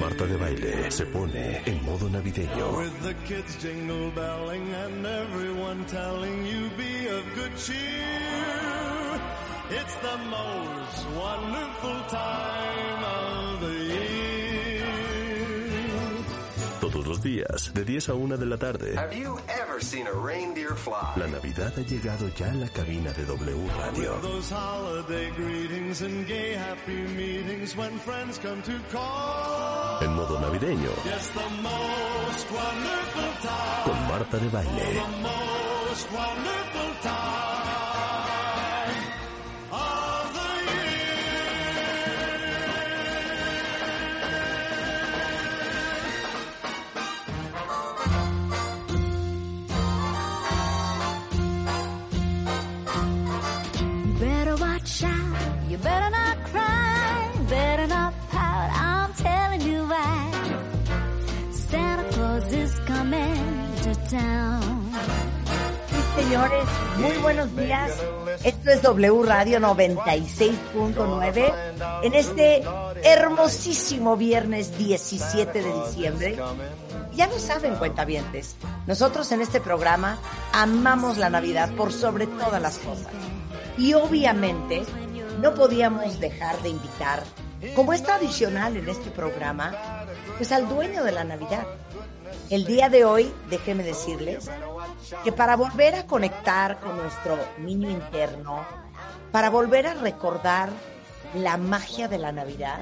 Marta de baile se pone en modo navideño. With the kids jingle belling and everyone telling you be of good cheer. It's the most wonderful time Todos los días, de 10 a 1 de la tarde. Have you ever seen a reindeer fly? La Navidad ha llegado ya a la cabina de W Radio. Those holiday greetings and gay happy meetings when friends come to call. En modo navideño, Yes, the most wonderful time. con Marta de baile. Señores, muy buenos días. Esto es W Radio 96.9 en este hermosísimo viernes 17 de diciembre. Ya lo saben, cuentavientes, nosotros en este programa amamos la Navidad por sobre todas las cosas. Y obviamente no podíamos dejar de invitar, como es tradicional en este programa, pues al dueño de la Navidad. El día de hoy, déjenme decirles que para volver a conectar con nuestro niño interno, para volver a recordar la magia de la Navidad,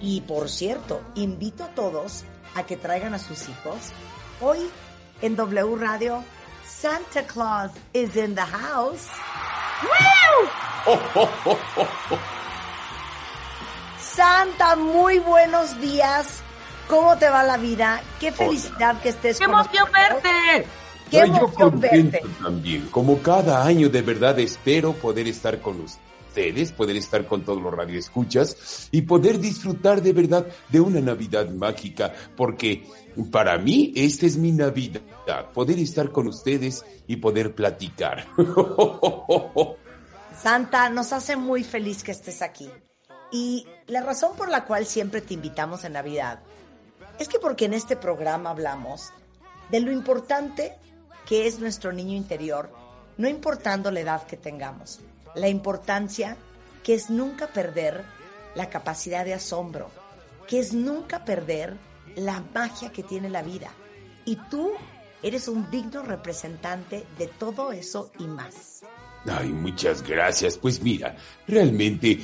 y por cierto, invito a todos a que traigan a sus hijos. Hoy en W Radio, Santa Claus is in the house. Santa, muy buenos días. ¿Cómo te va la vida? Qué felicidad que estés ¡Qué con emoción nosotros. verte! Qué yo emoción contento verte. también. Como cada año, de verdad espero poder estar con ustedes, poder estar con todos los radioescuchas y poder disfrutar de verdad de una Navidad mágica, porque para mí esta es mi Navidad, poder estar con ustedes y poder platicar. Santa, nos hace muy feliz que estés aquí. Y la razón por la cual siempre te invitamos en Navidad es que porque en este programa hablamos de lo importante que es nuestro niño interior, no importando la edad que tengamos, la importancia que es nunca perder la capacidad de asombro, que es nunca perder la magia que tiene la vida. Y tú eres un digno representante de todo eso y más. Ay, muchas gracias. Pues mira, realmente,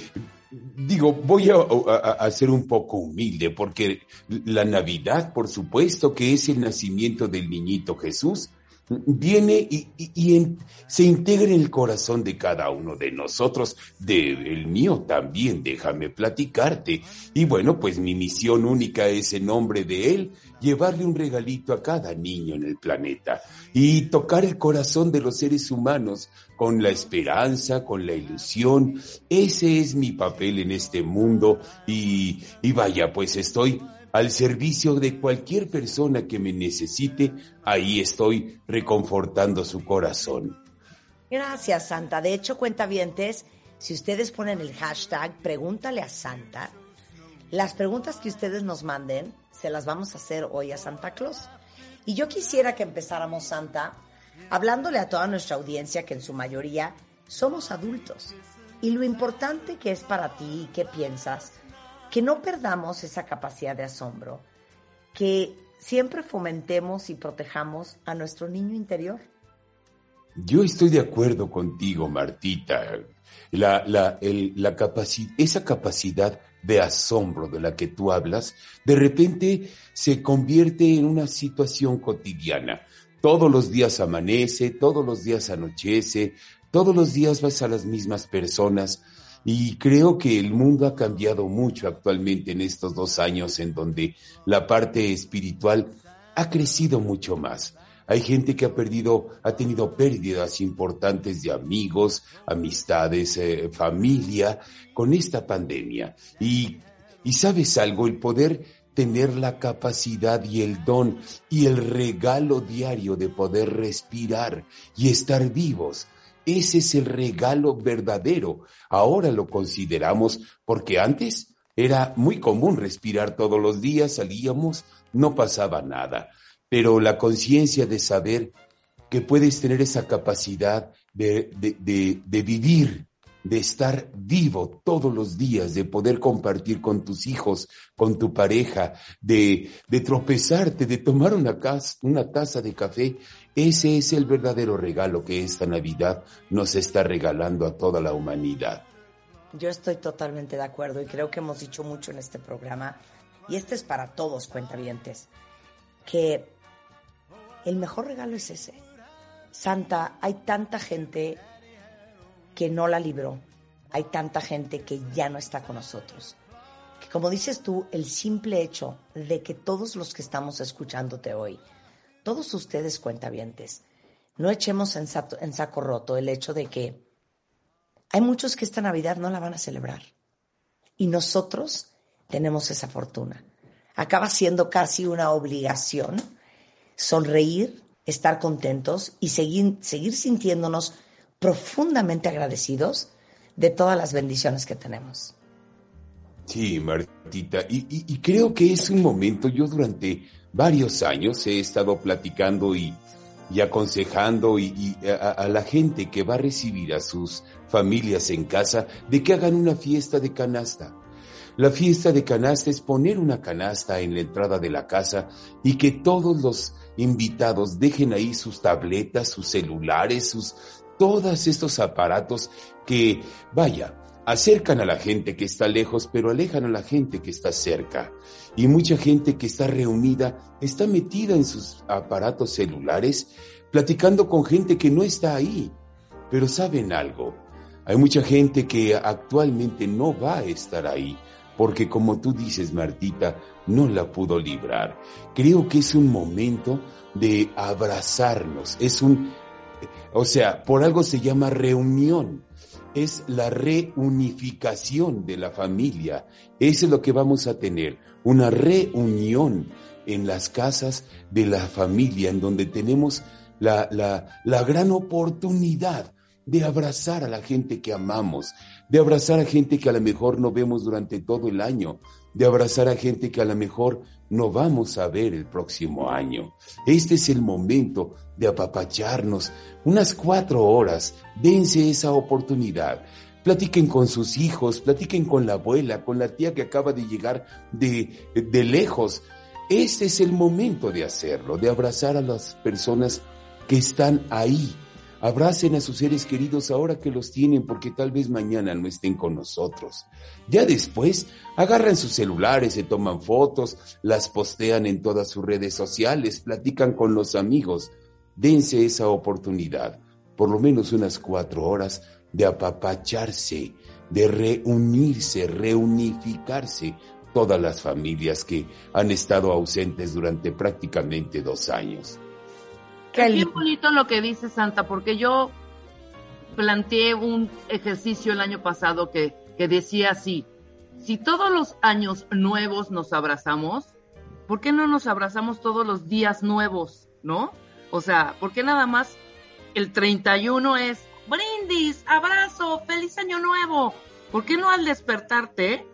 digo, voy a, a- a ser un poco humilde porque la Navidad, por supuesto, que es el nacimiento del niñito Jesús, viene y, se integra en el corazón de cada uno de nosotros, de el mío también, déjame platicarte. Y bueno, pues mi misión única es en nombre de él llevarle un regalito a cada niño en el planeta y tocar el corazón de los seres humanos con la esperanza, con la ilusión. Ese es mi papel en este mundo y, y vaya, pues estoy al servicio de cualquier persona que me necesite, ahí estoy reconfortando su corazón. Gracias, Santa. De hecho, cuentavientes, si ustedes ponen el hashtag Pregúntale a Santa, las preguntas que ustedes nos manden se las vamos a hacer hoy a Santa Claus. Y yo quisiera que empezáramos, Santa, hablándole a toda nuestra audiencia, que en su mayoría somos adultos, y lo importante que es para ti y qué piensas, que no perdamos esa capacidad de asombro, que siempre fomentemos y protejamos a nuestro niño interior. Yo estoy de acuerdo contigo, Martita. La, la, la esa capacidad de asombro de la que tú hablas, de repente se convierte en una situación cotidiana. Todos los días amanece, todos los días anochece, todos los días vas a las mismas personas. Y creo que el mundo ha cambiado mucho actualmente en estos dos años en donde la parte espiritual ha crecido mucho más. Hay gente que ha perdido, ha tenido pérdidas importantes de amigos, amistades, eh, familia con esta pandemia. Y, y sabes algo, el poder tener la capacidad y el don y el regalo diario de poder respirar y estar vivos. Ese es el regalo verdadero. Ahora lo consideramos porque antes era muy común respirar todos los días, salíamos, no pasaba nada. Pero la conciencia de saber que puedes tener esa capacidad de, de, de vivir de estar vivo todos los días, de poder compartir con tus hijos, con tu pareja, de, de tropezarte, de tomar una, una taza de café. Ese es el verdadero regalo que esta Navidad nos está regalando a toda la humanidad. Yo estoy totalmente de acuerdo y creo que hemos dicho mucho en este programa, y este es para todos cuentavientes, que el mejor regalo es ese. Santa, hay tanta gente que no la libró. Hay tanta gente que ya no está con nosotros. Que como dices tú, el simple hecho de que todos los que estamos escuchándote hoy, todos ustedes cuentavientes, no echemos en, en saco roto el hecho de que hay muchos que esta Navidad no la van a celebrar. Y nosotros tenemos esa fortuna. Acaba siendo casi una obligación sonreír, estar contentos y seguir, seguir sintiéndonos profundamente agradecidos de todas las bendiciones que tenemos. Sí, Martita, y, creo que es un momento, yo durante varios años he estado platicando y, aconsejando y, a, la gente que va a recibir a sus familias en casa de que hagan una fiesta de canasta. La fiesta de canasta es poner una canasta en la entrada de la casa y que todos los invitados dejen ahí sus tabletas, sus celulares, sus todos estos aparatos que, vaya, acercan a la gente que está lejos, pero alejan a la gente que está cerca. Y mucha gente que está reunida está metida en sus aparatos celulares, platicando con gente que no está ahí. Pero saben algo, hay mucha gente que actualmente no va a estar ahí, porque como tú dices, Martita, no la pudo librar. Creo que es un momento de abrazarnos, es un o sea, por algo se llama reunión. Es la reunificación de la familia. Eso es lo que vamos a tener. Una reunión en las casas de la familia, en donde tenemos la, la, gran oportunidad de abrazar a la gente que amamos, de abrazar a gente que a lo mejor no vemos durante todo el año, de abrazar a gente que a lo mejor no vamos a ver el próximo año. Este es el momento de apapacharnos unas cuatro horas. Dense esa oportunidad. Platiquen con sus hijos, platiquen con la abuela, con la tía que acaba de llegar de, de lejos. Este es el momento de hacerlo, de abrazar a las personas que están ahí Abracen a sus seres queridos ahora que los tienen porque tal vez mañana no estén con nosotros. Ya después, agarran sus celulares, se toman fotos, las postean en todas sus redes sociales, platican con los amigos. Dense esa oportunidad, por lo menos unas cuatro horas, de apapacharse, de reunirse, reunificarse todas las familias que han estado ausentes durante prácticamente dos años. Qué bonito lo que dice Santa, porque yo planteé un ejercicio el año pasado que, que decía así, si todos los años nuevos nos abrazamos, ¿por qué no nos abrazamos todos los días nuevos, no? O sea, ¿por qué nada más el 31 es brindis, abrazo, feliz año nuevo? ¿Por qué no al despertarte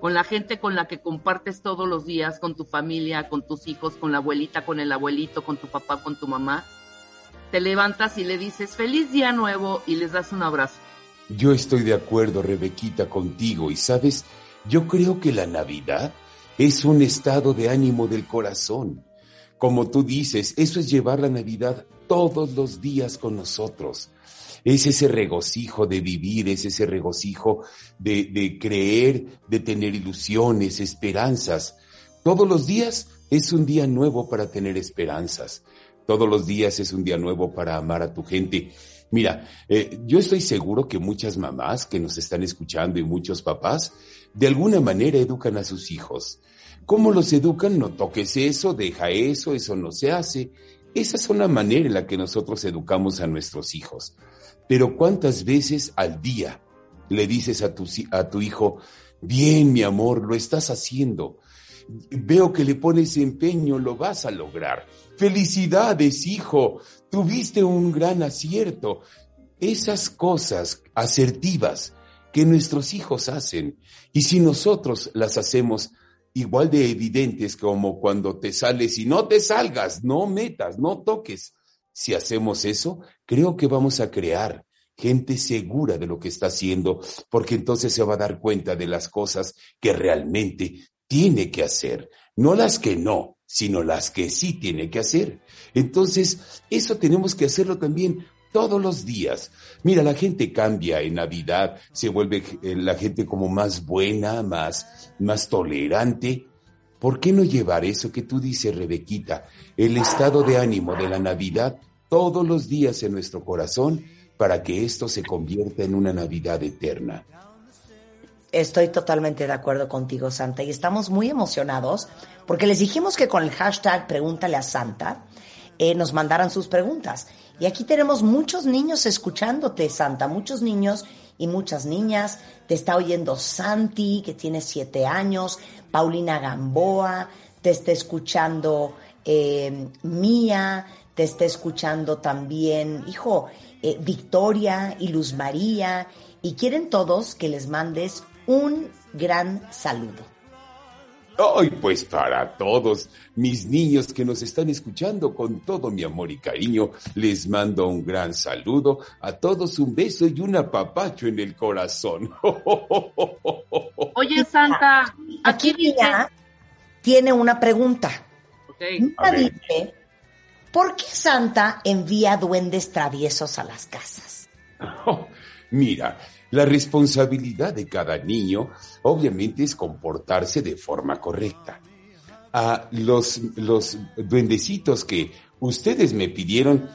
con la gente con la que compartes todos los días, con tu familia, con tus hijos, con la abuelita, con el abuelito, con tu papá, con tu mamá, te levantas y le dices feliz día nuevo y les das un abrazo. Yo estoy de acuerdo, Rebequita, contigo y sabes, yo creo que la Navidad es un estado de ánimo del corazón. Como tú dices, eso es llevar la Navidad todos los días con nosotros es ese regocijo de vivir, es ese regocijo de, de creer, de tener ilusiones, esperanzas. Todos los días es un día nuevo para tener esperanzas. Todos los días es un día nuevo para amar a tu gente. Mira, eh, yo estoy seguro que muchas mamás que nos están escuchando y muchos papás de alguna manera educan a sus hijos. ¿Cómo los educan? No toques eso, deja eso, eso no se hace. Esa es una manera en la que nosotros educamos a nuestros hijos. Pero ¿cuántas veces al día le dices a tu, a tu hijo, bien, mi amor, lo estás haciendo? veo que le pones empeño, lo vas a lograr. Felicidades, hijo, tuviste un gran acierto. Esas cosas asertivas que nuestros hijos hacen, y si nosotros las hacemos igual de evidentes como cuando te sales y no te salgas, no metas, no toques. Si hacemos eso, creo que vamos a crear gente segura de lo que está haciendo, porque entonces se va a dar cuenta de las cosas que realmente tiene que hacer, no las que no, sino las que sí tiene que hacer. Entonces, eso tenemos que hacerlo también todos los días. Mira, la gente cambia en Navidad, se vuelve eh, la gente como más buena, más, más tolerante. ¿Por qué no llevar eso que tú dices, Rebequita, el estado de ánimo de la Navidad todos los días en nuestro corazón para que esto se convierta en una Navidad eterna. Estoy totalmente de acuerdo contigo, Santa, y estamos muy emocionados porque les dijimos que con el hashtag Pregúntale a Santa eh, nos mandaran sus preguntas. Y aquí tenemos muchos niños escuchándote, Santa, muchos niños y muchas niñas. Te está oyendo Santi, que tiene siete años, Paulina Gamboa, te está escuchando eh, Mía, te está escuchando también, hijo, eh, Victoria y Luz María, y quieren todos que les mandes un gran saludo. Ay, pues para todos mis niños que nos están escuchando con todo mi amor y cariño, les mando un gran saludo, a todos un beso y un apapacho en el corazón. Oye, Santa, aquí, tiene una pregunta. Okay. dice ¿Por qué Santa envía duendes traviesos a las casas? mira, la responsabilidad de cada niño obviamente es comportarse de forma correcta. A los, los duendecitos que ustedes me pidieron,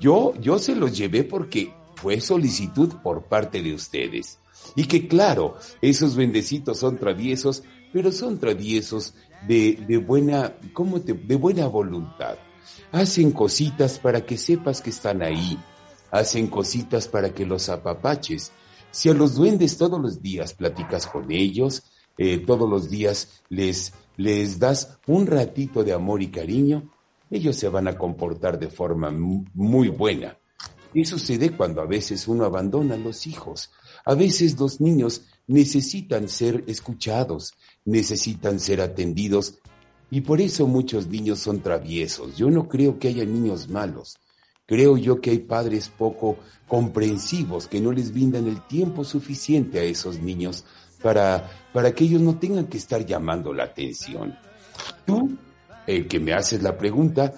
yo, yo se los llevé porque fue solicitud por parte de ustedes. Y que claro, esos duendecitos son traviesos, pero son traviesos de, de buena, ¿cómo te, de buena voluntad. Hacen cositas para que sepas que están ahí. Hacen cositas para que los apapaches. Si a los duendes todos los días platicas con ellos, eh, todos los días les, les das un ratito de amor y cariño, ellos se van a comportar de forma muy buena. Y sucede cuando a veces uno abandona a los hijos. A veces los niños necesitan ser escuchados, necesitan ser atendidos y por eso muchos niños son traviesos. Yo no creo que haya niños malos. Creo yo que hay padres poco comprensivos que no les brindan el tiempo suficiente a esos niños para, para que ellos no tengan que estar llamando la atención. Tú, el que me haces la pregunta,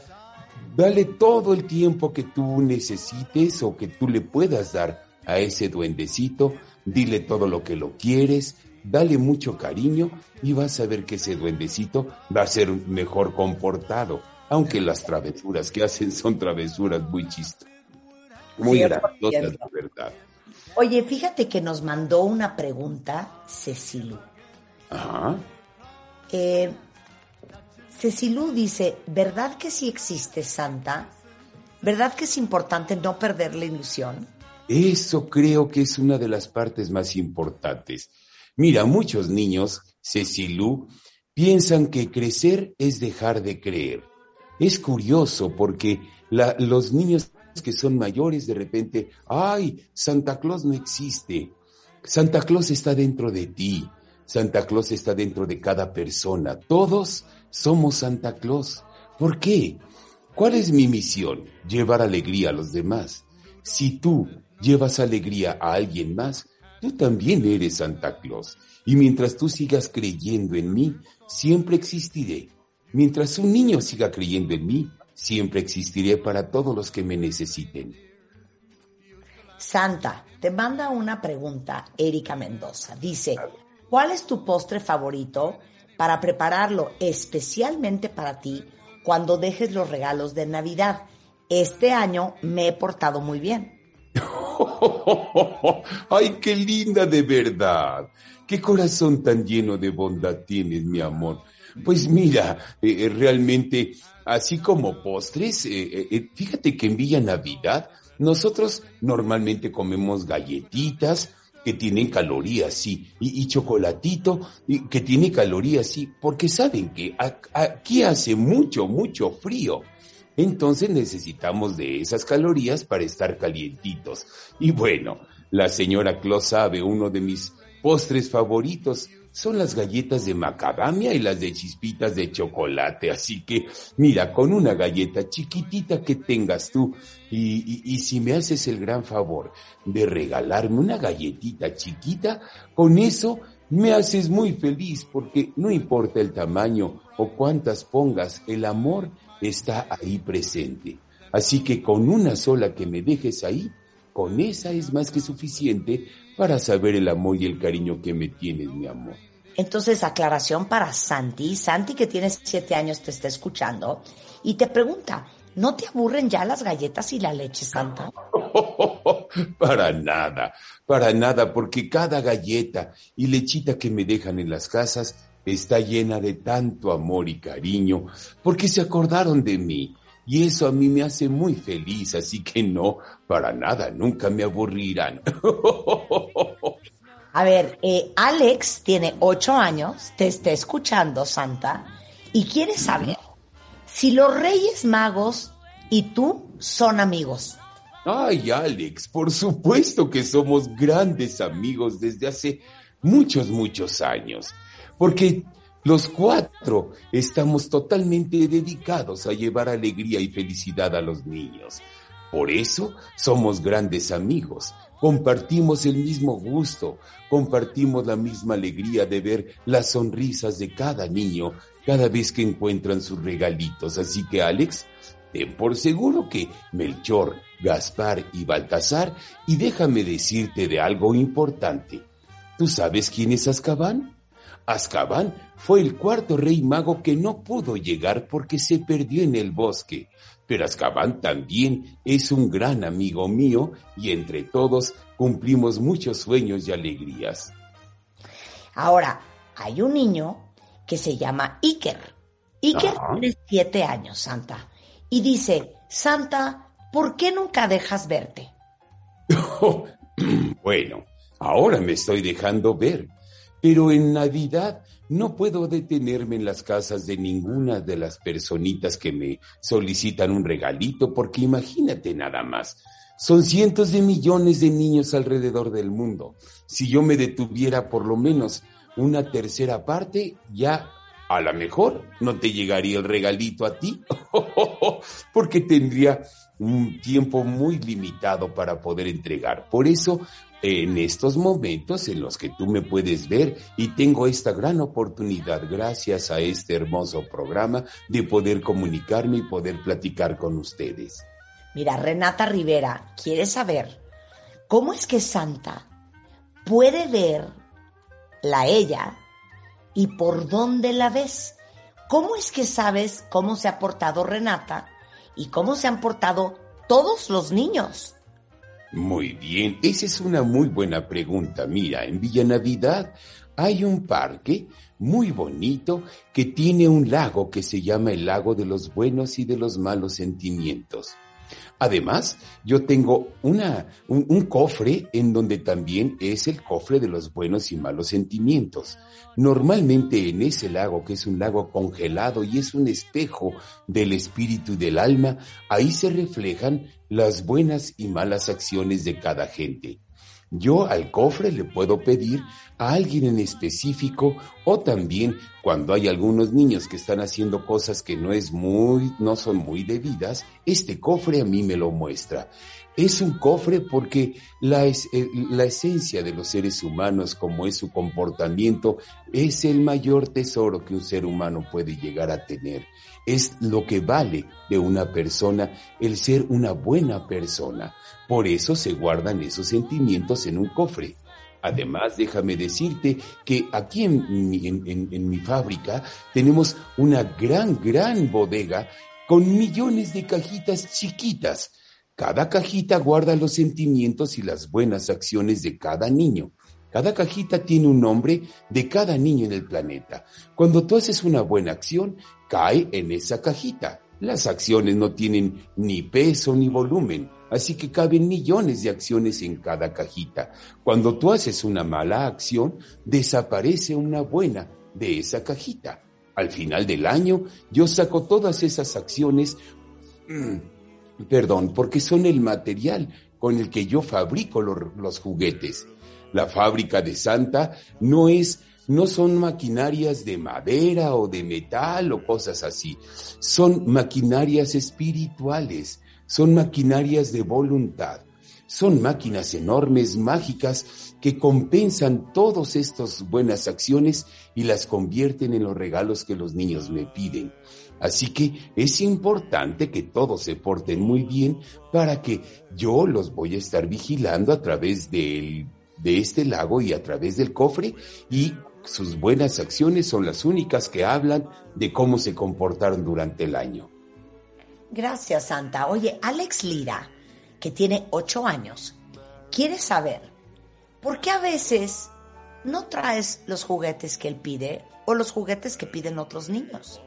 dale todo el tiempo que tú necesites o que tú le puedas dar a ese duendecito, dile todo lo que lo quieres, dale mucho cariño y vas a ver que ese duendecito va a ser mejor comportado, aunque las travesuras que hacen son travesuras muy chistas, muy graciosas, de verdad. Oye, fíjate que nos mandó una pregunta Cecilu. Ajá. Eh, Cecilu dice, ¿verdad que sí existe Santa? ¿Verdad que es importante no perder la ilusión? Eso creo que es una de las partes más importantes. Mira, muchos niños, Cecilú, piensan que crecer es dejar de creer. Es curioso porque los niños que son mayores de repente, ay, Santa Claus no existe. Santa Claus está dentro de ti. Santa Claus está dentro de cada persona. Todos somos Santa Claus. ¿Por qué? ¿Cuál es mi misión? Llevar alegría a los demás. Si tú llevas alegría a alguien más, Tú también eres Santa Claus. Y mientras tú sigas creyendo en mí, siempre existiré. Mientras un niño siga creyendo en mí, siempre existiré para todos los que me necesiten. Santa, te manda una pregunta Erika Mendoza. Dice, ¿cuál es tu postre favorito para prepararlo especialmente para ti cuando dejes los regalos de Navidad? Este año me he portado muy bien. ¡Ay, qué linda de verdad! ¡Qué corazón tan lleno de bondad tienes, mi amor! Pues mira, eh, eh, realmente, así como postres, eh, fíjate que en Villa Navidad nosotros normalmente comemos galletitas que tienen calorías, sí, y, chocolatito que tiene calorías, sí, porque saben que aquí hace mucho, mucho frío. Entonces necesitamos de esas calorías para estar calientitos. Y bueno, la señora Claus sabe uno de mis postres favoritos son las galletas de macadamia y las de chispitas de chocolate. Así que, mira, con una galleta chiquitita que tengas tú, y, y, si me haces el gran favor de regalarme una galletita chiquita, con eso me haces muy feliz porque no importa el tamaño o cuántas pongas, el amor está ahí presente. Así que con una sola que me dejes ahí, con esa es más que suficiente para saber el amor y el cariño que me tienes, mi amor. Entonces, aclaración para Santi. Santi, que tiene siete años, te está escuchando y te pregunta, ¿no te aburren ya las galletas y la leche santa? para nada, para nada, porque cada galleta y lechita que me dejan en las casas está llena de tanto amor y cariño, porque se acordaron de mí y eso a mí me hace muy feliz, así que no, para nada, nunca me aburrirán. A ver, eh, Alex tiene ocho años, te está escuchando, Santa, y quiere saber si los Reyes Magos y tú son amigos. Ay, Alex, por supuesto que somos grandes amigos desde hace muchos, muchos años, porque los cuatro estamos totalmente dedicados a llevar alegría y felicidad a los niños. Por eso somos grandes amigos, compartimos el mismo gusto, compartimos la misma alegría de ver las sonrisas de cada niño cada vez que encuentran sus regalitos. Así que Alex, ten por seguro que Melchor, Gaspar y Baltasar, y déjame decirte de algo importante. ¿Tú sabes quién es Azkaban? Azkaban fue el cuarto rey mago que no pudo llegar porque se perdió en el bosque. Pero Azkaban también es un gran amigo mío y entre todos cumplimos muchos sueños y alegrías. Ahora, hay un niño que se llama Iker. Iker tiene siete años, Santa. Y dice, Santa, ¿por qué nunca dejas verte? bueno, ahora me estoy dejando ver pero en Navidad no puedo detenerme en las casas de ninguna de las personitas que me solicitan un regalito, porque imagínate nada más. Son cientos de millones de niños alrededor del mundo. Si yo me detuviera por lo menos una tercera parte, ya a lo mejor no te llegaría el regalito a ti, porque tendría un tiempo muy limitado para poder entregar. Por eso en estos momentos en los que tú me puedes ver y tengo esta gran oportunidad gracias a este hermoso programa de poder comunicarme y poder platicar con ustedes. Mira, Renata Rivera quiere saber cómo es que Santa puede ver la ella y por dónde la ves. ¿Cómo es que sabes cómo se ha portado Renata y cómo se han portado todos los niños? Muy bien, esa es una muy buena pregunta. Mira, en Villa Navidad hay un parque muy bonito que tiene un lago que se llama el lago de los buenos y de los malos sentimientos. Además, yo tengo una, un, cofre en donde también es el cofre de los buenos y malos sentimientos. Normalmente en ese lago, que es un lago congelado y es un espejo del espíritu y del alma, ahí se reflejan las buenas y malas acciones de cada gente. Yo al cofre le puedo pedir a alguien en específico o también cuando hay algunos niños que están haciendo cosas que no es muy, no son muy debidas, este cofre a mí me lo muestra. Es un cofre porque la, es, eh, la esencia de los seres humanos, como es su comportamiento, es el mayor tesoro que un ser humano puede llegar a tener es lo que vale de una persona el ser una buena persona. Por eso se guardan esos sentimientos en un cofre. Además, déjame decirte que aquí en mi, en, mi fábrica tenemos una gran, gran bodega con millones de cajitas chiquitas. Cada cajita guarda los sentimientos y las buenas acciones de cada niño. Cada cajita tiene un nombre de cada niño en el planeta. Cuando tú haces una buena acción, cae en esa cajita. Las acciones no tienen ni peso ni volumen, Así que caben millones de acciones en cada cajita. Cuando tú haces una mala acción, desaparece una buena de esa cajita. Al final del año, yo saco todas esas acciones, mm, perdón, porque son el material con el que yo fabrico los juguetes. La fábrica de Santa no es no son maquinarias de madera o de metal o cosas así. Son maquinarias espirituales, son maquinarias de voluntad. Son máquinas enormes, mágicas, que compensan todas estas buenas acciones y las convierten en los regalos que los niños me piden. Así que es importante que todos se porten muy bien para que yo los voy a estar vigilando a través del, de este lago y a través del cofre y sus buenas acciones son las únicas que hablan de cómo se comportaron durante el año. Gracias, Santa. Oye, Alex Lira, que tiene ocho años, quiere saber por qué a veces no traes los juguetes que él pide o los juguetes que piden otros niños.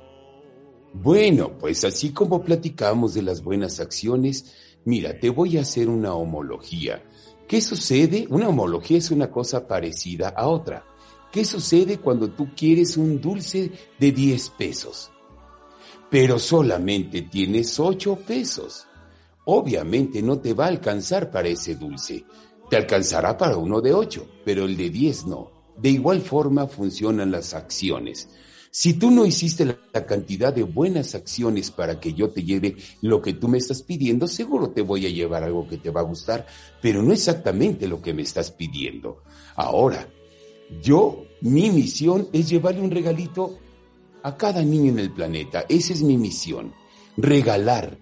Bueno, pues así como platicamos de las buenas acciones, mira, te voy a hacer una homología. ¿Qué sucede? Una homología es una cosa parecida a otra. ¿Qué sucede cuando tú quieres un dulce de 10 pesos? Pero solamente tienes 8 pesos. Obviamente no te va a alcanzar para ese dulce. Te alcanzará para uno de 8, pero el de 10 no. De igual forma funcionan las acciones. Si tú no hiciste la, cantidad de buenas acciones para que yo te lleve lo que tú me estás pidiendo, seguro te voy a llevar algo que te va a gustar, pero no exactamente lo que me estás pidiendo. Ahora, yo, mi misión es llevarle un regalito a cada niño en el planeta. Esa es mi misión. Regalar.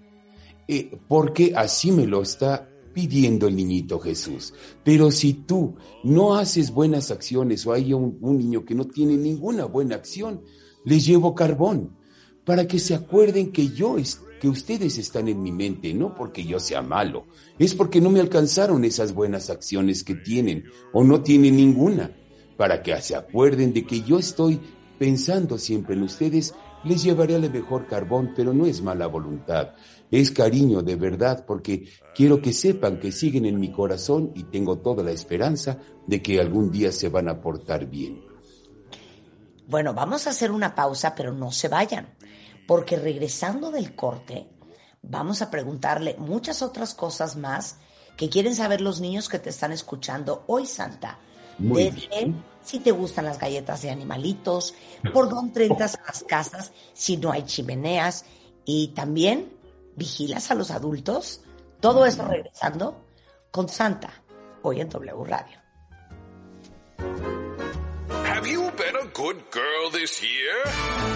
Eh, porque así me lo está pidiendo el niñito Jesús. Pero si tú no haces buenas acciones o hay un, niño que no tiene ninguna buena acción, les llevo carbón para que se acuerden que yo, que ustedes están en mi mente, no porque yo sea malo, es porque no me alcanzaron esas buenas acciones que tienen o no tienen ninguna para que se acuerden de que yo estoy pensando siempre en ustedes, les llevaré al mejor carbón, pero no es mala voluntad, es cariño de verdad, porque quiero que sepan que siguen en mi corazón y tengo toda la esperanza de que algún día se van a portar bien. Bueno, vamos a hacer una pausa, pero no se vayan, porque regresando del corte, vamos a preguntarle muchas otras cosas más que quieren saber los niños que te están escuchando hoy, Santa. Muy bien. si te gustan las galletas de animalitos, por dónde entras a las casas si no hay chimeneas y también vigilas a los adultos. Todo eso regresando con Santa, hoy en W Radio. Have you been a good girl this year?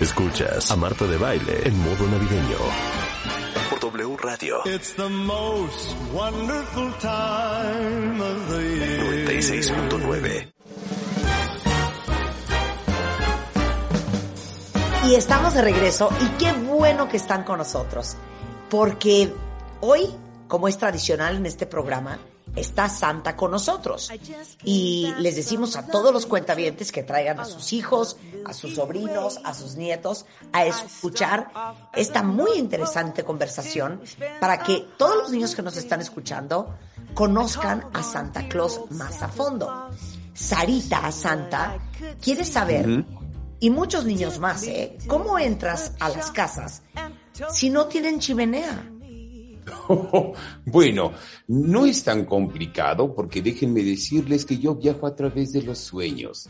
Escuchas a Marta de Baile en modo navideño. W Radio. It's the most wonderful time of the year. 96.9. Y estamos de regreso y qué bueno que están con nosotros, porque hoy, como es tradicional en este programa, está Santa con nosotros. Y les decimos a todos los cuentavientes que traigan a sus hijos, a sus sobrinos, a sus nietos, a escuchar esta muy interesante conversación para que todos los niños que nos están escuchando conozcan a Santa Claus más a fondo. Sarita, Santa, quiere saber, y muchos niños más, ¿eh? ¿Cómo entras a las casas si no tienen chimenea? bueno, no es tan complicado porque déjenme decirles que yo viajo a través de los sueños.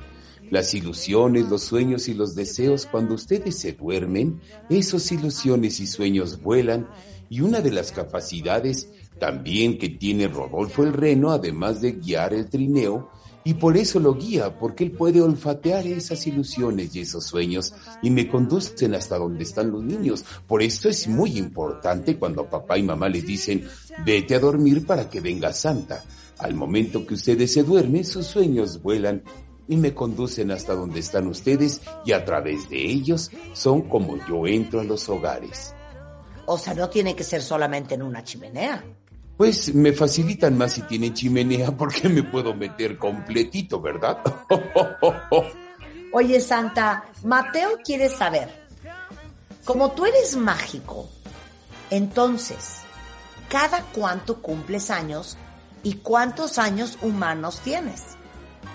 Las ilusiones, los sueños y los deseos, cuando ustedes se duermen, esos ilusiones y sueños vuelan y una de las capacidades también que tiene Rodolfo el Reno, además de guiar el trineo, y por eso lo guía, porque él puede olfatear esas ilusiones y esos sueños y me conducen hasta donde están los niños. Por esto es muy importante cuando papá y mamá les dicen, vete a dormir para que venga Santa. Al momento que ustedes se duermen, sus sueños vuelan y me conducen hasta donde están ustedes y a través de ellos son como yo entro a los hogares. O sea, no tiene que ser solamente en una chimenea pues me facilitan más si tienen chimenea porque me puedo meter completito, ¿verdad? Oye, Santa, Mateo quiere saber, como tú eres mágico Entonces, ¿cada cuánto cumples años y cuántos años humanos tienes?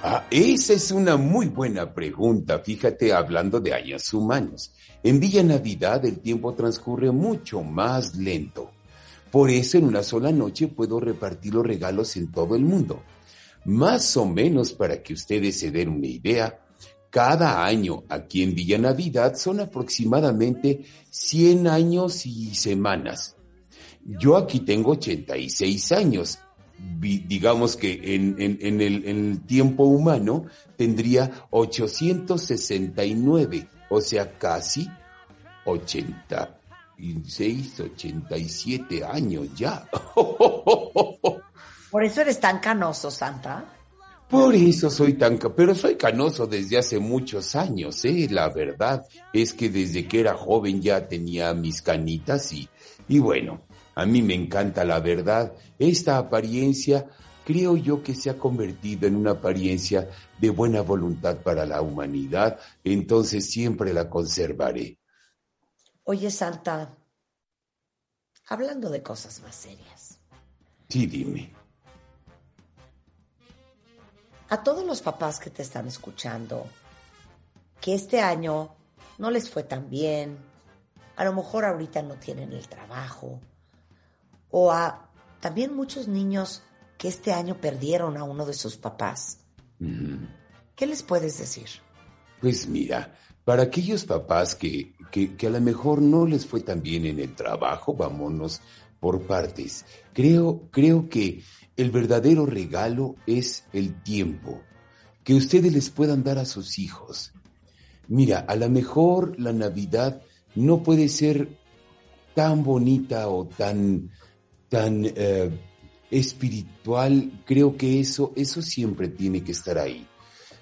Ah, esa es una muy buena pregunta, fíjate, hablando de años humanos. En Villa Navidad el tiempo transcurre mucho más lento. Por eso en una sola noche puedo repartir los regalos en todo el mundo. Más o menos para que ustedes se den una idea, cada año aquí en Villa Navidad son aproximadamente 100 años y semanas. Yo aquí tengo 86 años. Digamos que en, el, en el tiempo humano tendría 869, o sea, casi 86, 87 años ya. Por eso eres tan canoso, Santa. Por eso soy tan, pero soy canoso desde hace muchos años, ¿eh? La verdad es que desde que era joven ya tenía mis canitas y, y bueno, a mí me encanta la verdad. Esta apariencia creo yo que se ha convertido en una apariencia de buena voluntad para la humanidad, entonces siempre la conservaré. Oye, Santa, hablando de cosas más serias. Sí, dime. a todos los papás que te están escuchando, que este año no les fue tan bien, a lo mejor ahorita no tienen el trabajo, o a también muchos niños que este año perdieron a uno de sus papás. ¿Qué les puedes decir? Pues mira, para aquellos papás que, que, a lo mejor no les fue tan bien en el trabajo, vámonos por partes. Creo, creo que el verdadero regalo es el tiempo que ustedes les puedan dar a sus hijos. Mira, a lo mejor la Navidad no puede ser tan bonita o tan, tan eh, espiritual. Creo que eso, eso siempre tiene que estar ahí.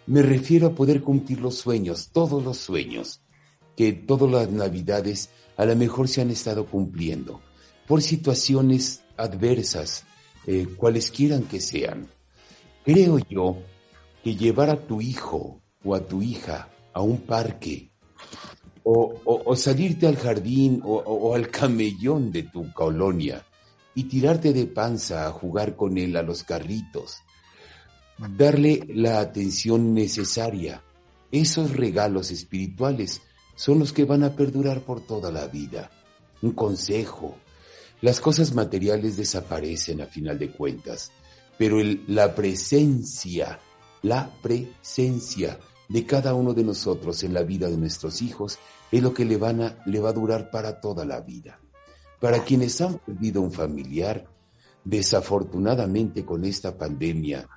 Me refiero a poder cumplir los sueños, todos los sueños, que todas las Navidades a lo mejor se han estado cumpliendo por situaciones adversas, eh, cualesquieran que sean. Creo yo que llevar a tu hijo o a tu hija a un parque o, salirte al jardín o, o, al camellón de tu colonia y tirarte de panza a jugar con él a los carritos, darle la atención necesaria, esos regalos espirituales son los que van a perdurar por toda la vida. Un consejo, las cosas materiales desaparecen a final de cuentas, pero la presencia, la presencia de cada uno de nosotros en la vida de nuestros hijos es lo que le, van a, le va a durar para toda la vida. Para quienes han perdido un familiar, desafortunadamente con esta pandemia,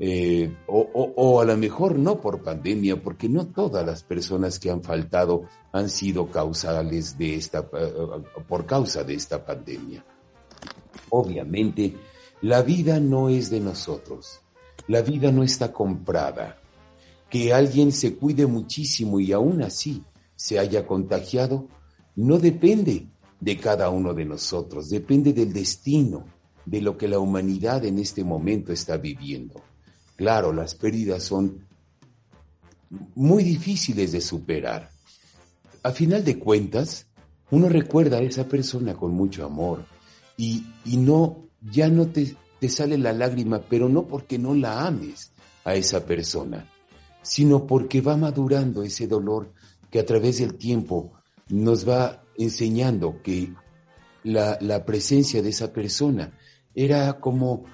eh, o, a lo mejor no por pandemia, porque no todas las personas que han faltado han sido causales de esta, eh, por causa de esta pandemia. Obviamente, la vida no es de nosotros, la vida no está comprada. Que alguien se cuide muchísimo y aún así se haya contagiado, no depende de cada uno de nosotros, depende del destino, de lo que la humanidad en este momento está viviendo. Claro, las pérdidas son muy difíciles de superar. A final de cuentas, uno recuerda a esa persona con mucho amor y, no, ya no te, te sale la lágrima, pero no porque no la ames a esa persona, sino porque va madurando ese dolor que a través del tiempo nos va enseñando que la, la presencia de esa persona era como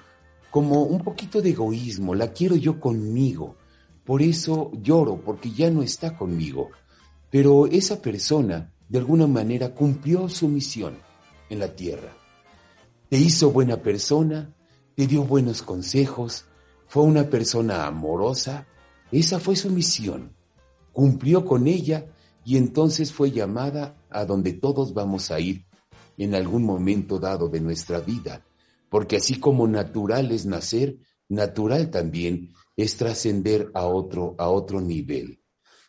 como un poquito de egoísmo, la quiero yo conmigo, por eso lloro, porque ya no está conmigo. Pero esa persona, de alguna manera, cumplió su misión en la tierra. Te hizo buena persona, te dio buenos consejos, fue una persona amorosa, esa fue su misión. Cumplió con ella y entonces fue llamada a donde todos vamos a ir en algún momento dado de nuestra vida porque así como natural es nacer, natural también es trascender a otro, a otro nivel.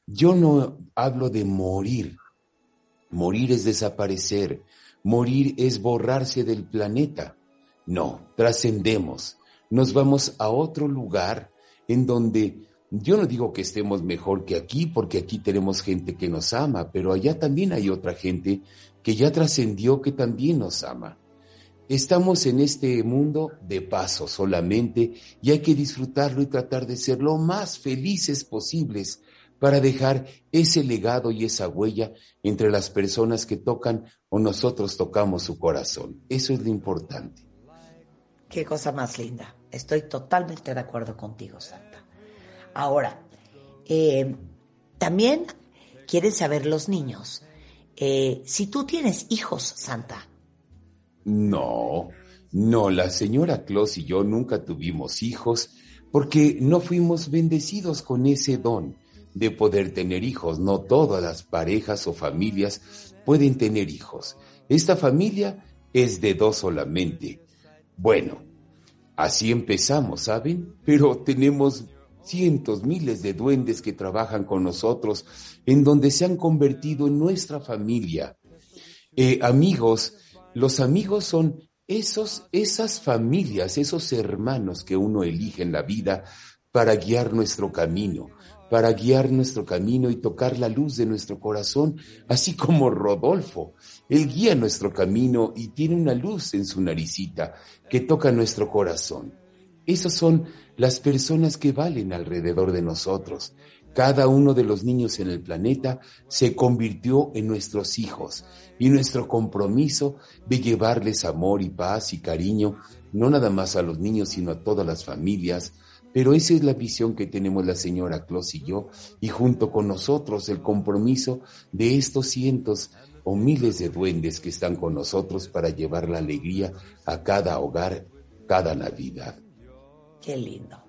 Yo no hablo de morir. Morir es desaparecer. Morir es borrarse del planeta. No, trascendemos. Nos vamos a otro lugar en donde yo no digo que estemos mejor que aquí, porque aquí tenemos gente que nos ama, pero allá también hay otra gente que ya trascendió, que también nos ama. Estamos en este mundo de paso solamente y hay que disfrutarlo y tratar de ser lo más felices posibles para dejar ese legado y esa huella entre las personas que tocan o nosotros tocamos su corazón. Eso es lo importante. Qué cosa más linda. Estoy totalmente de acuerdo contigo, Santa. Ahora, eh, también quieren saber los niños, eh, si tú tienes hijos, Santa. No, no, la señora Claus y yo nunca tuvimos hijos porque no fuimos bendecidos con ese don de poder tener hijos. No todas las parejas o familias pueden tener hijos. Esta familia es de dos solamente. Bueno, así empezamos, ¿saben? Pero tenemos cientos, miles de duendes que trabajan con nosotros, en donde se han convertido en nuestra familia. Eh, amigos, los amigos son esos, esas familias, esos hermanos que uno elige en la vida para guiar nuestro camino, para guiar nuestro camino y tocar la luz de nuestro corazón, así como Rodolfo. Él guía nuestro camino y tiene una luz en su naricita que toca nuestro corazón. Esas son las personas que valen alrededor de nosotros. Cada uno de los niños en el planeta se convirtió en nuestros hijos y nuestro compromiso de llevarles amor y paz y cariño, no nada más a los niños, sino a todas las familias, pero esa es la visión que tenemos la señora Claus y yo, y junto con nosotros el compromiso de estos cientos o miles de duendes que están con nosotros para llevar la alegría a cada hogar, cada Navidad. Qué lindo.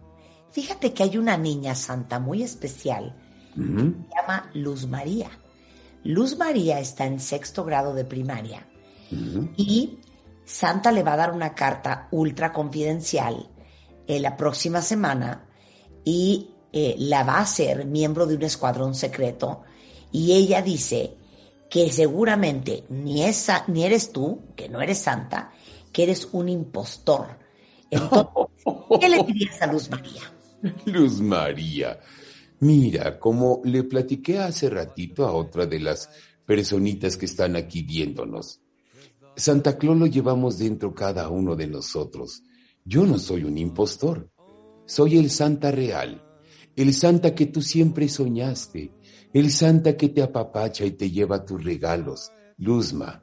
Fíjate que hay una niña santa muy especial, se llama Luz María. Luz María está en sexto grado de primaria y Santa le va a dar una carta ultra confidencial eh, la próxima semana y eh, la va a ser miembro de un escuadrón secreto y ella dice que seguramente ni, esa, ni eres tú, que no eres santa, que eres un impostor. Entonces, ¿qué le dirías a Luz María? Luz María, mira, como le platiqué hace ratito a otra de las personitas que están aquí viéndonos, Santa Claus lo llevamos dentro cada uno de nosotros. Yo no soy un impostor, soy el Santa real, el Santa que tú siempre soñaste, el Santa que te apapacha y te lleva tus regalos. Luzma,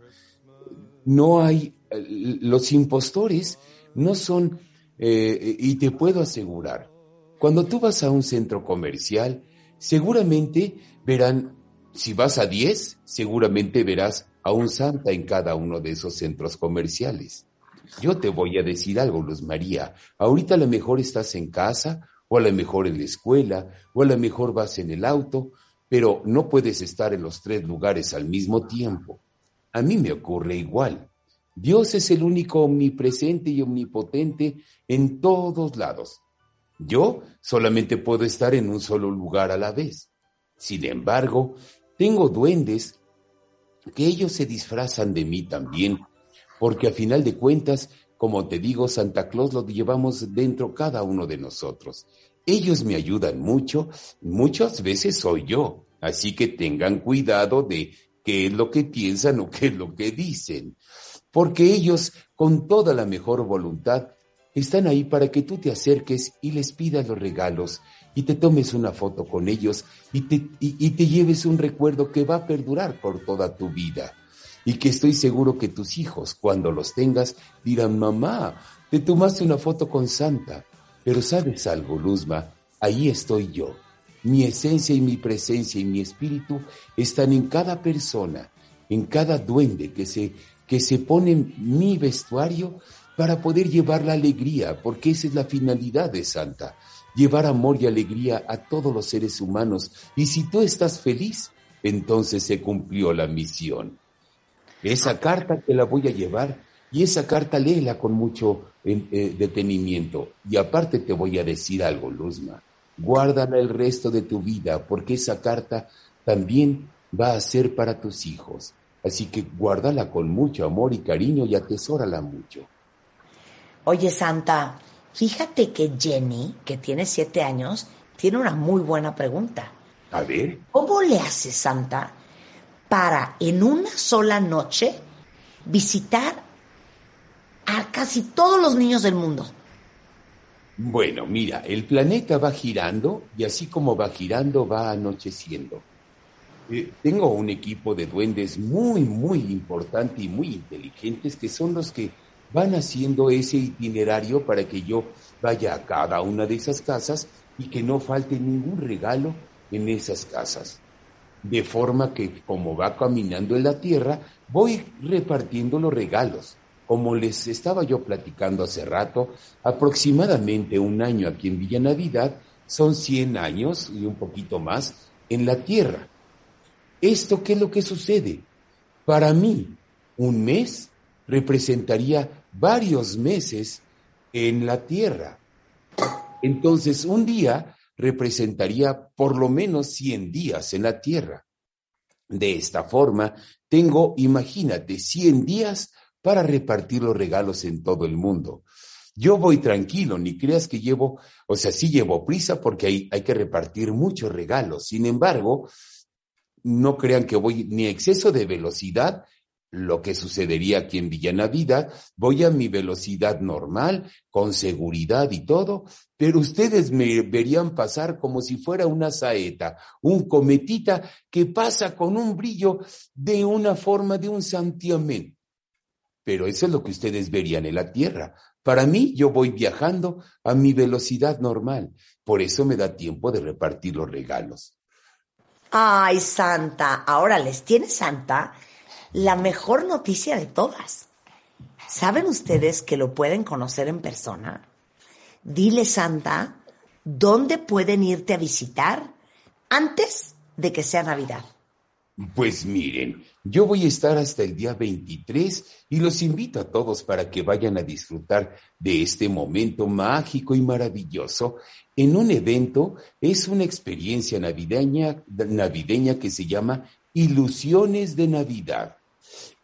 no hay, los impostores no son, eh, y te puedo asegurar, cuando tú vas a un centro comercial, seguramente verán, si vas a 10, seguramente verás a un Santa en cada uno de esos centros comerciales. Yo te voy a decir algo, Luz María. Ahorita a lo mejor estás en casa, o a lo mejor en la escuela, o a lo mejor vas en el auto, pero no puedes estar en los tres lugares al mismo tiempo. A mí me ocurre igual. Dios es el único omnipresente y omnipotente en todos lados. Yo solamente puedo estar en un solo lugar a la vez. Sin embargo, tengo duendes que ellos se disfrazan de mí también porque a final de cuentas, como te digo, Santa Claus lo llevamos dentro cada uno de nosotros. Ellos me ayudan mucho, muchas veces soy yo, así que tengan cuidado de qué es lo que piensan o qué es lo que dicen, porque ellos, con toda la mejor voluntad, están ahí para que tú te acerques y les pidas los regalos y te tomes una foto con ellos y te, y te lleves un recuerdo que va a perdurar por toda tu vida y que estoy seguro que tus hijos, cuando los tengas, dirán, mamá, te tomaste una foto con Santa. Pero sabes algo, Luzma, ahí estoy yo. Mi esencia y mi presencia y mi espíritu están en cada persona, en cada duende que se, que se pone mi vestuario para poder llevar la alegría, porque esa es la finalidad de Santa, llevar amor y alegría a todos los seres humanos. Y si tú estás feliz, entonces se cumplió la misión. Esa carta te la voy a llevar y esa carta léela con mucho eh, detenimiento. Y aparte te voy a decir algo, Luzma. Guárdala el resto de tu vida porque esa carta también va a ser para tus hijos. Así que guárdala con mucho amor y cariño y atesórala mucho. Oye, Santa, fíjate que Jenny, que tiene siete años, tiene una muy buena pregunta. A ver. ¿Cómo le hace Santa para en una sola noche visitar a casi todos los niños del mundo? Bueno, mira, el planeta va girando y así como va girando va anocheciendo. Eh, tengo un equipo de duendes muy, muy importante y muy inteligentes que son los que van haciendo ese itinerario para que yo vaya a cada una de esas casas y que no falte ningún regalo en esas casas. De forma que como va caminando en la tierra, voy repartiendo los regalos. Como les estaba yo platicando hace rato, aproximadamente un año aquí en Villa Navidad son 100 años y un poquito más en la tierra. ¿Esto qué es lo que sucede? Para mí, un mes representaría varios meses en la tierra. Entonces, un día representaría por lo menos 100 días en la tierra. De esta forma, tengo, imagínate, 100 días para repartir los regalos en todo el mundo. Yo voy tranquilo, ni creas que llevo, o sea, sí llevo prisa porque hay, hay que repartir muchos regalos. Sin embargo, no crean que voy ni exceso de velocidad, lo que sucedería aquí en Villa Navidad, voy a mi velocidad normal, con seguridad y todo, pero ustedes me verían pasar como si fuera una saeta, un cometita que pasa con un brillo de una forma de un santiamén. Pero eso es lo que ustedes verían en la Tierra. Para mí, yo voy viajando a mi velocidad normal. Por eso me da tiempo de repartir los regalos. Ay, Santa, ahora les tiene Santa la mejor noticia de todas. ¿Saben ustedes que lo pueden conocer en persona? Dile, Santa, ¿dónde pueden irte a visitar antes de que sea Navidad? Pues miren, yo voy a estar hasta el día 23 y los invito a todos para que vayan a disfrutar de este momento mágico y maravilloso en un evento, es una experiencia navideña, navideña que se llama Ilusiones de Navidad.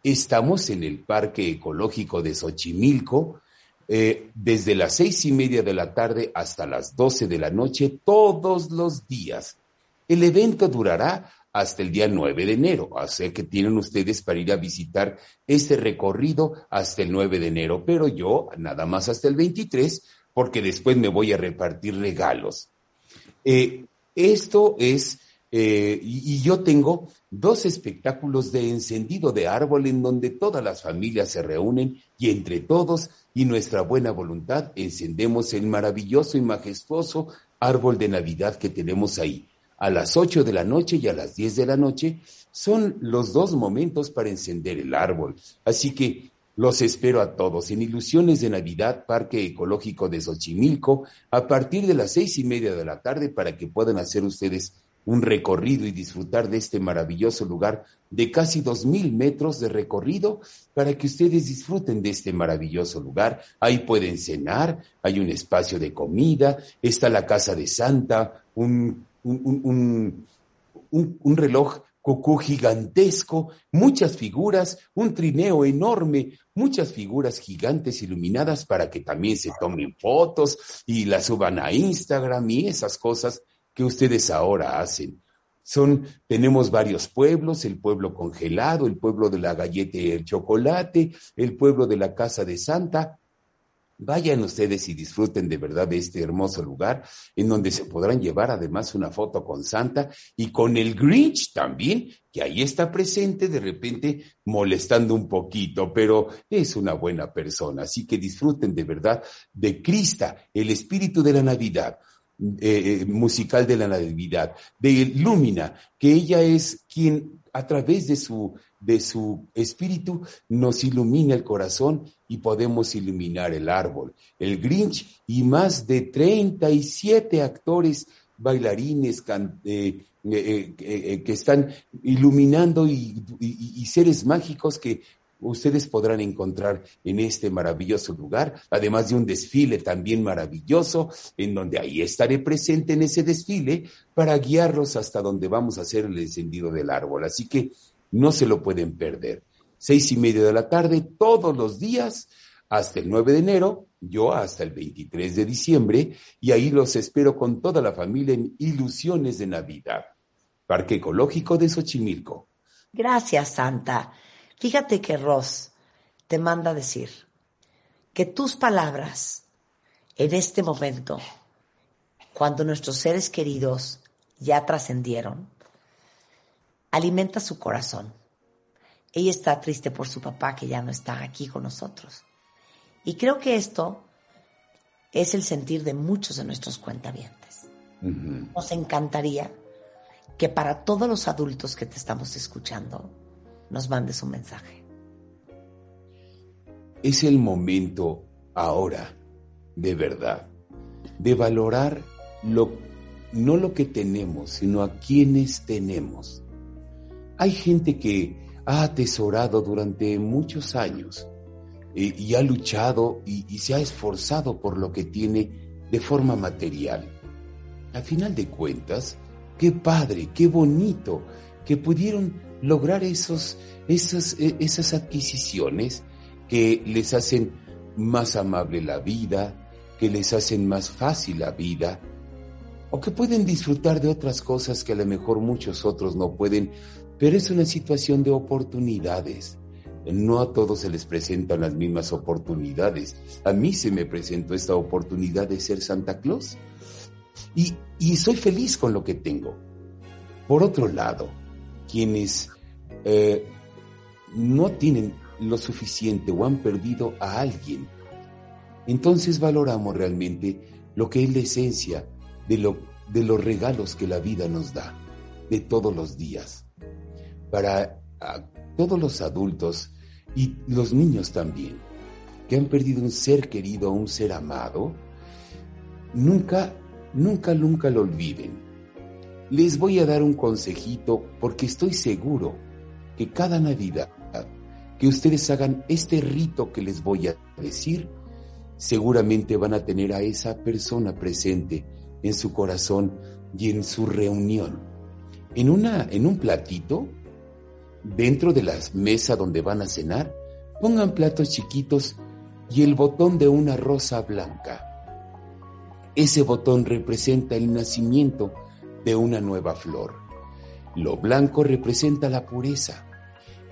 Estamos en el Parque Ecológico de Xochimilco, eh, desde las seis y media de la tarde hasta las doce de la noche, todos los días. El evento durará hasta el día 9 de enero, así que tienen ustedes para ir a visitar este recorrido hasta el 9 de enero, pero yo nada más hasta el 23, porque después me voy a repartir regalos. Eh, esto es eh, y, yo tengo dos espectáculos de encendido de árbol en donde todas las familias se reúnen y entre todos y nuestra buena voluntad encendemos el maravilloso y majestuoso árbol de Navidad que tenemos ahí. A las ocho de la noche y a las diez de la noche son los dos momentos para encender el árbol. Así que los espero a todos en Ilusiones de Navidad, Parque Ecológico de Xochimilco, a partir de las seis y media de la tarde para que puedan hacer ustedes un recorrido y disfrutar de este maravilloso lugar de casi dos mil metros de recorrido para que ustedes disfruten de este maravilloso lugar. Ahí pueden cenar, hay un espacio de comida, está la casa de Santa, un, un, un, reloj cucú gigantesco, muchas figuras, un trineo enorme, muchas figuras gigantes iluminadas para que también se tomen fotos y las suban a Instagram y esas cosas que ustedes ahora hacen. Son, tenemos varios pueblos, el pueblo congelado, el pueblo de la galleta y el chocolate, el pueblo de la casa de Santa. Vayan ustedes y disfruten de verdad de este hermoso lugar en donde se podrán llevar además una foto con Santa y con el Grinch también, que ahí está presente de repente molestando un poquito, pero es una buena persona. Así que disfruten de verdad de Crista, el espíritu de la Navidad eh, musical de la Natividad, de Lumina, que ella es quien a través de su, de su espíritu nos ilumina el corazón y podemos iluminar el árbol. El Grinch y más de 37 actores, bailarines, eh, eh, que están iluminando y seres mágicos que ustedes podrán encontrar en este maravilloso lugar, además de un desfile también maravilloso, en donde ahí estaré presente en ese desfile para guiarlos hasta donde vamos a hacer el encendido del árbol. Así que no se lo pueden perder. Seis y media de la tarde, todos los días, hasta el 9 de enero, yo hasta el 23 de diciembre, y ahí los espero con toda la familia en Ilusiones de Navidad. Parque Ecológico de Xochimilco. Gracias, Santa. Fíjate que Ross te manda decir que tus palabras en este momento, cuando nuestros seres queridos ya trascendieron, alimenta su corazón. Ella está triste por su papá que ya no está aquí con nosotros. Y creo que esto es el sentir de muchos de nuestros cuentavientes. Nos encantaría que para todos los adultos que te estamos escuchando, nos mandes un mensaje. Es el momento ahora, de verdad, de valorar lo, no lo que tenemos, sino a quienes tenemos. Hay gente que ha atesorado durante muchos años eh, y ha luchado y, y se ha esforzado por lo que tiene de forma material. A final de cuentas, qué padre, qué bonito que pudieron lograr esos, esas, e, esas adquisiciones que les hacen más amable la vida, que les hacen más fácil la vida, o que pueden disfrutar de otras cosas que a lo mejor muchos otros no pueden, pero es una situación de oportunidades. No a todos se les presentan las mismas oportunidades. A mí se me presentó esta oportunidad de ser Santa Claus y, y soy feliz con lo que tengo. Por otro lado, quienes eh, no tienen lo suficiente o han perdido a alguien, entonces valoramos realmente lo que es la esencia de, lo, de los regalos que la vida nos da, de todos los días. Para todos los adultos y los niños también, que han perdido un ser querido, un ser amado, nunca nunca, nunca lo olviden. Les voy a dar un consejito porque estoy seguro que cada Navidad que ustedes hagan este rito que les voy a decir, seguramente van a tener a esa persona presente en su corazón y en su reunión. En, una, en un platito, dentro de la mesa donde van a cenar, pongan platos chiquitos y el botón de una rosa blanca ese botón representa el nacimiento de una nueva flor. Lo blanco representa la pureza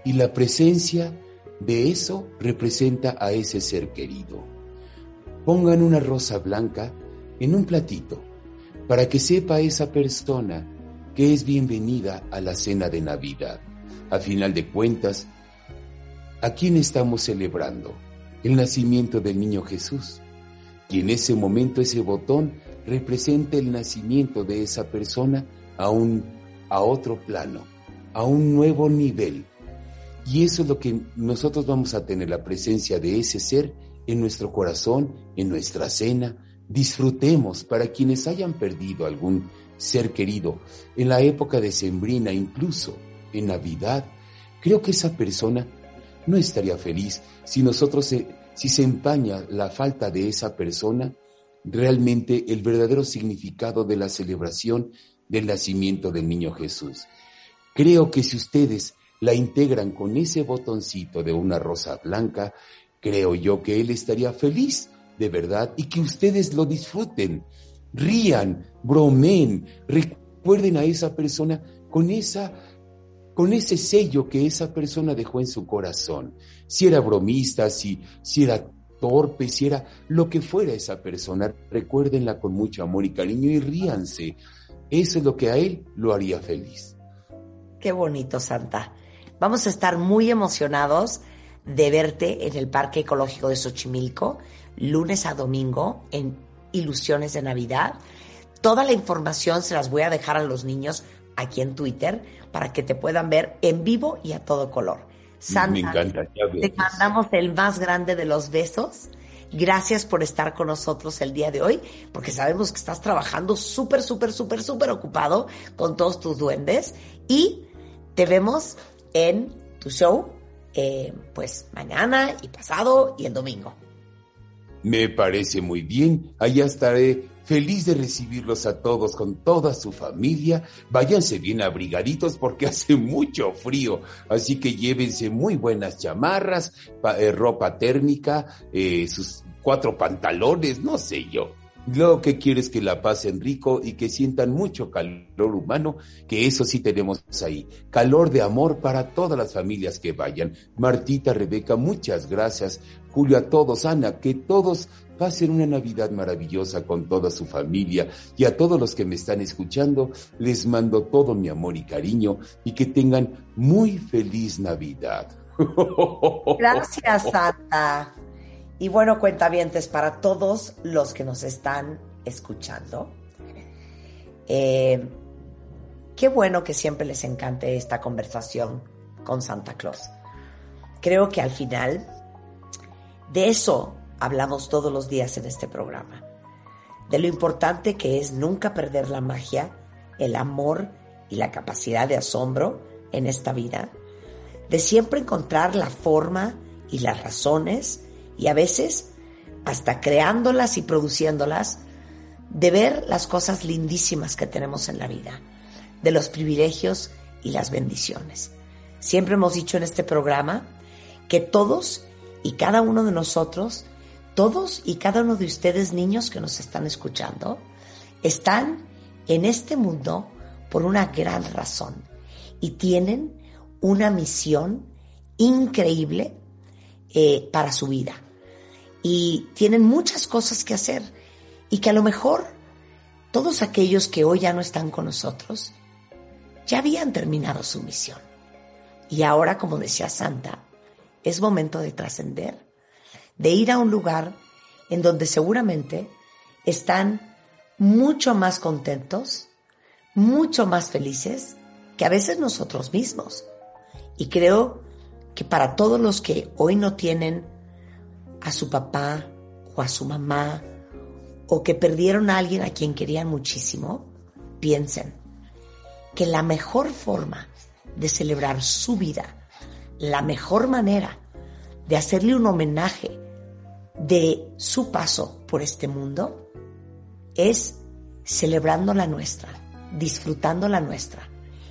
y la presencia de eso representa a ese ser querido. Pongan una rosa blanca en un platito para que sepa esa persona que es bienvenida a la cena de Navidad. A final de cuentas, ¿a quién estamos celebrando? El nacimiento del niño Jesús y en ese momento ese botón representa el nacimiento de esa persona a un a otro plano, a un nuevo nivel. Y eso es lo que nosotros vamos a tener, la presencia de ese ser en nuestro corazón, en nuestra cena. Disfrutemos para quienes hayan perdido algún ser querido en la época de Sembrina, incluso en Navidad. Creo que esa persona no estaría feliz si nosotros si se empaña la falta de esa persona, realmente el verdadero significado de la celebración del nacimiento del niño Jesús. Creo que si ustedes la integran con ese botoncito de una rosa blanca, creo yo que él estaría feliz de verdad y que ustedes lo disfruten, rían, bromen, recuerden a esa persona con esa con ese sello que esa persona dejó en su corazón. Si era bromista, si, si era torpe, si era lo que fuera esa persona, recuérdenla con mucho amor y cariño y ríanse. Eso es lo que a él lo haría feliz. Qué bonito, Santa. Vamos a estar muy emocionados de verte en el Parque Ecológico de Xochimilco, lunes a domingo, en Ilusiones de Navidad. Toda la información se las voy a dejar a los niños aquí en Twitter para que te puedan ver en vivo y a todo color. Santa, Me encanta. Te mandamos el más grande de los besos. Gracias por estar con nosotros el día de hoy, porque sabemos que estás trabajando súper, súper, súper, súper ocupado con todos tus duendes y te vemos en tu show, eh, pues mañana y pasado y el domingo. Me parece muy bien. Allá estaré Feliz de recibirlos a todos con toda su familia. Váyanse bien abrigaditos porque hace mucho frío. Así que llévense muy buenas chamarras, eh, ropa térmica, eh, sus cuatro pantalones, no sé yo. Lo que quiero es que la pasen rico y que sientan mucho calor humano, que eso sí tenemos ahí. Calor de amor para todas las familias que vayan. Martita, Rebeca, muchas gracias. Julio, a todos, Ana, que todos pasen una Navidad maravillosa con toda su familia y a todos los que me están escuchando les mando todo mi amor y cariño y que tengan muy feliz Navidad. Gracias, Santa. Y bueno, cuentavientes, para todos los que nos están escuchando, eh, qué bueno que siempre les encante esta conversación con Santa Claus. Creo que al final de eso hablamos todos los días en este programa. De lo importante que es nunca perder la magia, el amor y la capacidad de asombro en esta vida. De siempre encontrar la forma y las razones y a veces hasta creándolas y produciéndolas, de ver las cosas lindísimas que tenemos en la vida, de los privilegios y las bendiciones. Siempre hemos dicho en este programa que todos y cada uno de nosotros, todos y cada uno de ustedes niños que nos están escuchando, están en este mundo por una gran razón y tienen una misión increíble eh, para su vida y tienen muchas cosas que hacer y que a lo mejor todos aquellos que hoy ya no están con nosotros ya habían terminado su misión. Y ahora, como decía Santa, es momento de trascender, de ir a un lugar en donde seguramente están mucho más contentos, mucho más felices que a veces nosotros mismos. Y creo que para todos los que hoy no tienen a su papá o a su mamá o que perdieron a alguien a quien querían muchísimo, piensen que la mejor forma de celebrar su vida, la mejor manera de hacerle un homenaje de su paso por este mundo es celebrando la nuestra, disfrutando la nuestra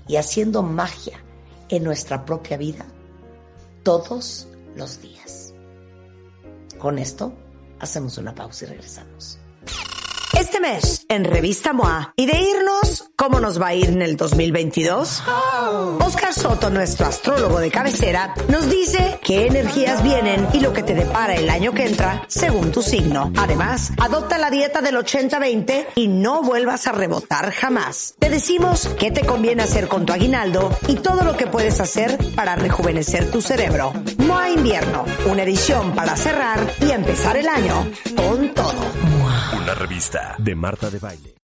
y haciendo magia en nuestra propia vida todos los días. Con esto, hacemos una pausa y regresamos. Este mes, en Revista MOA, y de irnos, ¿cómo nos va a ir en el 2022? Oscar Soto, nuestro astrólogo de cabecera, nos dice qué energías vienen y lo que te depara el año que entra según tu signo. Además, adopta la dieta del 80-20 y no vuelvas a rebotar jamás. Te decimos qué te conviene hacer con tu aguinaldo y todo lo que puedes hacer para rejuvenecer tu cerebro. MOA Invierno, una edición para cerrar y empezar el año con todo. Una revista de Marta de Baile.